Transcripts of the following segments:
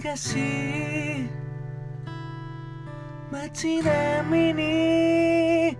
探し街並みに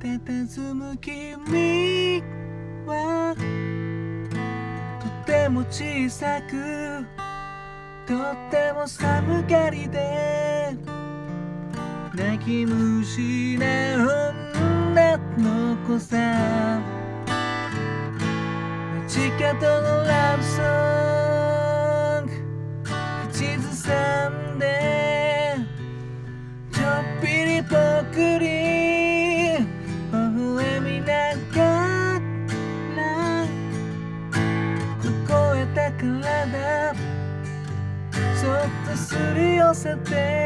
佇む君はとても小さくとっても寒がりで泣き虫な女の子さ。街角のラブソングり寄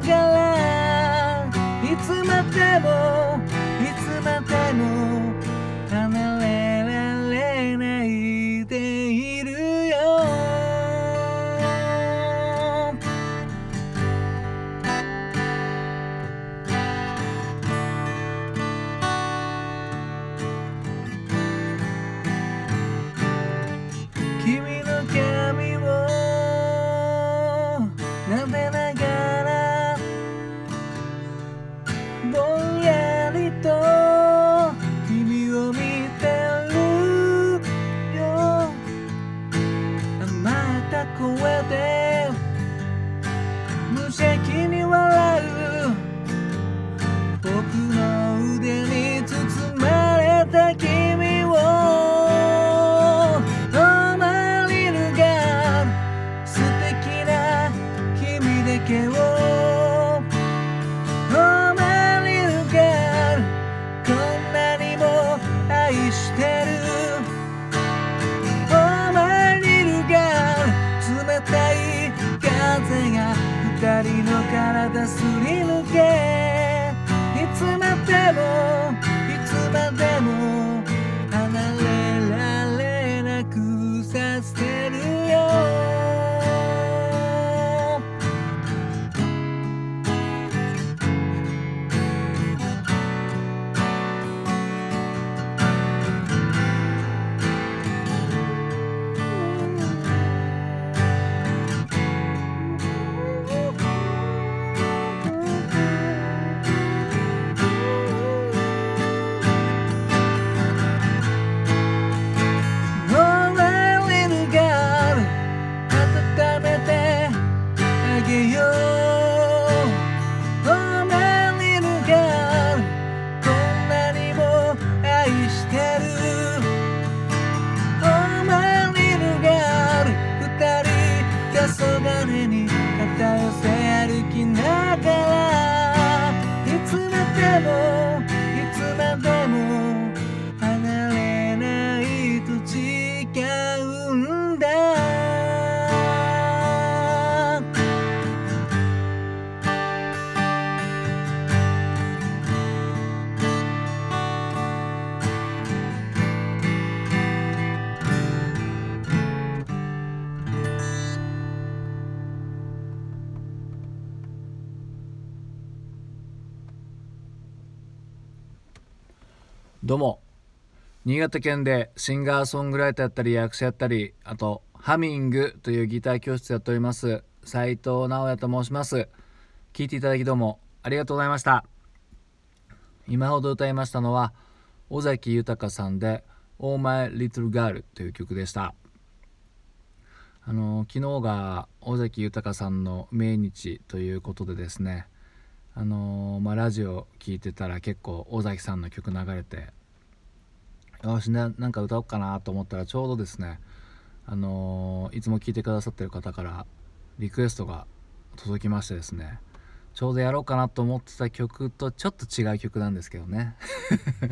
きながらいつまでもいつまでも。すり抜けどうも。新潟県でシンガーソングライターやったり役者やったりあとハミングというギター教室やっております斉藤直也と申します。聞いていただきどうもありがとうございました。今ほど歌いましたのは尾崎豊さんで「Oh My Little Girl」という曲でした。あの昨日が尾崎豊さんの命日ということでですね。あのまあ、ラジオ聞いてたら結構尾崎さんの曲流れてよしななんか歌おうかなと思ったらちょうどですねあのいつも聞いてくださってる方からリクエストが届きましてですねちょうどやろうかなと思ってた曲とちょっと違う曲なんですけどね。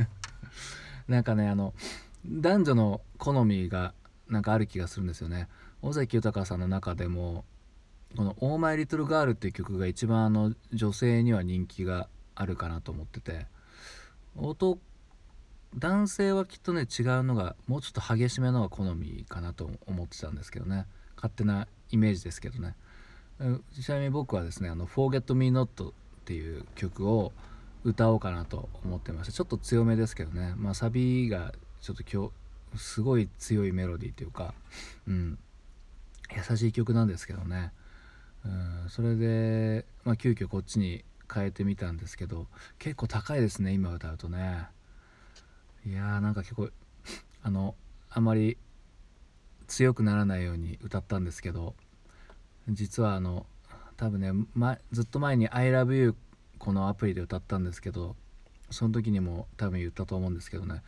なんかねあの男女の好みがなんかある気がするんですよね。尾崎豊さんの中でもこの「オーマイ・リトル・ガール」っていう曲が一番あの女性には人気があるかなと思ってて音男性はきっとね違うのがもうちょっと激しめのが好みかなと思ってたんですけどね。勝手なイメージですけどね。ちなみに僕はですね「あの Forget Me Not」っていう曲を歌おうかなと思ってましたちょっと強めですけどね。まあサビがちょっと今日すごい強いメロディーというかうん優しい曲なんですけどね。うんそれで、まあ、急遽こっちに変えてみたんですけど結構高いですね今歌うとね。いやーなんか結構 あのあまり強くならないように歌ったんですけど実はあの多分ね、ま、ずっと前に「ILOVEYOU」このアプリで歌ったんですけどその時にも多分言ったと思うんですけどね。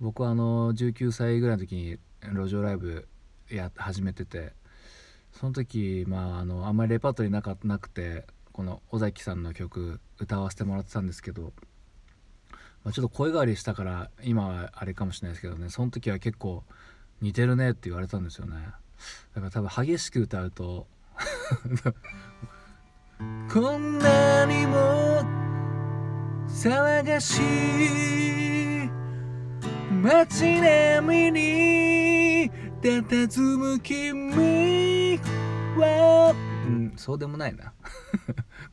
僕はあの19歳ぐらいの時に路上ライブや始めててその時まああのあんまりレパートリーなかなくてこの尾崎さんの曲歌わせてもらってたんですけど、まあ、ちょっと声変わりしたから今はあれかもしれないですけどね。その時は結構似てるねって言われたんですよね。だから多分激しく歌うと こんなにも騒がしい街並みに佇む君は。うんそうでもないな。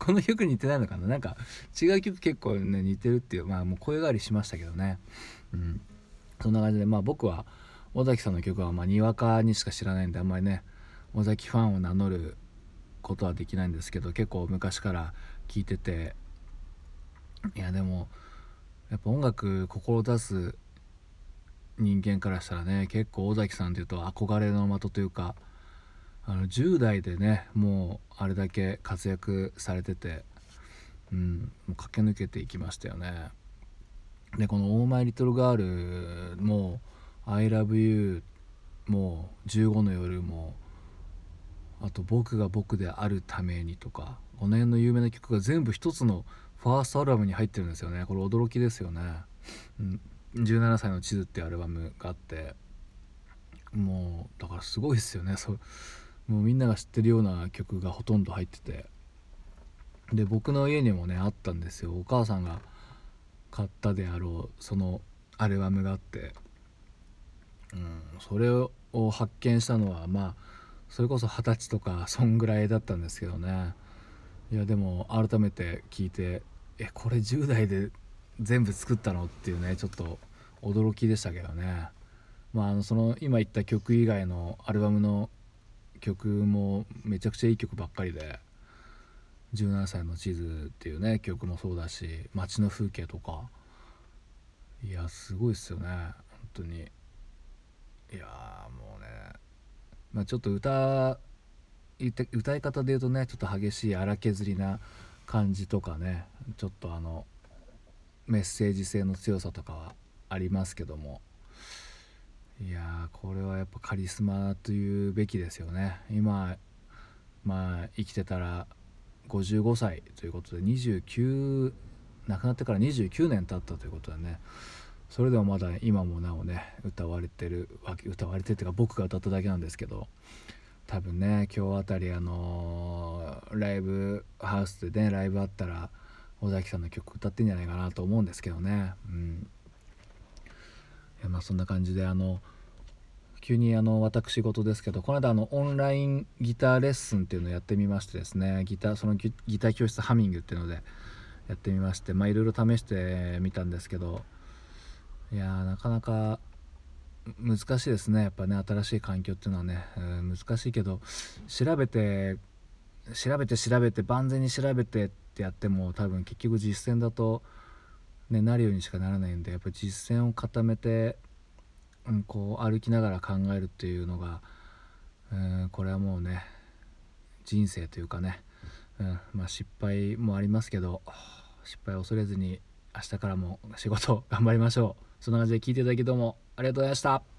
この曲似てないのかな？なんか違う曲結構ね似てるっていうまあもう声変わりしましたけどね。うん。そんな感じでまあ僕は尾崎さんの曲はまあにわかにしか知らないんであんまりね尾崎ファンを名乗ることはできないんですけど結構昔から聴いてて。いやでもやっぱ音楽志す人間からしたらね結構尾崎さんっていうと憧れの的というかあの10代でねもうあれだけ活躍されてて、うん、もう駆け抜けていきましたよね。でこの「オーマイ・リトル・ガール」も「ILOVEYOU」も「15の夜」もあと「僕が僕であるために」とかこの辺の有名な曲が全部一つのファーストアルバムに入ってるんですよねこれ驚きですよね。うん17歳の地図っていうアルバムがあってもうだからすごいですよねそもうみんなが知ってるような曲がほとんど入ってて。で僕の家にもねあったんですよ。お母さんが買ったであろうそのアルバムがあって、うん、それを発見したのはまあそれこそ二十歳とかそんぐらいだったんですけどね。いやでも改めて聞いてえこれ10代で全部作ったの？っていうねちょっと驚きでしたけどね。まああのその今言った曲以外のアルバムの曲もめちゃくちゃいい曲ばっかりで「17歳の地図」っていうね曲もそうだし街の風景とか。いやすごいっすよね。本当に。いやもうね。まあちょっと歌歌い方で言うとねちょっと激しい荒削りな感じとかねちょっとあのメッセージ性の強さとかはありますけども。いやこれはやっぱカリスマというべきですよね。今まあ生きてたら55歳ということで29亡くなってから29年経ったということでね。それでもまだ今もなおね歌われてるわけ歌われてっていうか僕が歌っただけなんですけど多分ね今日あたりあのー、ライブハウスでねライブあったら尾崎さんの曲歌ってんじゃないかなと思うんですけどね。うん。まあそんな感じであの急にあの私事ですけどこの間あのオンラインギターレッスンっていうのをやってみましてですねギターそのギター教室ハミングっていうのでやってみましてまあいろいろ試してみたんですけどいやなかなか難しいですねやっぱね新しい環境っていうのはね、うん、難しいけど調べて調べて調べて万全に調べてってやっても多分結局実践だと、ね、なるようにしかならないんでやっぱ実践を固めて、うん、こう歩きながら考えるっていうのが、うん、これはもうね人生というかね、うんまあ、失敗もありますけど失敗を恐れずに明日からも仕事頑張りましょう。そんな感じで聞いていただきどうもありがとうございました。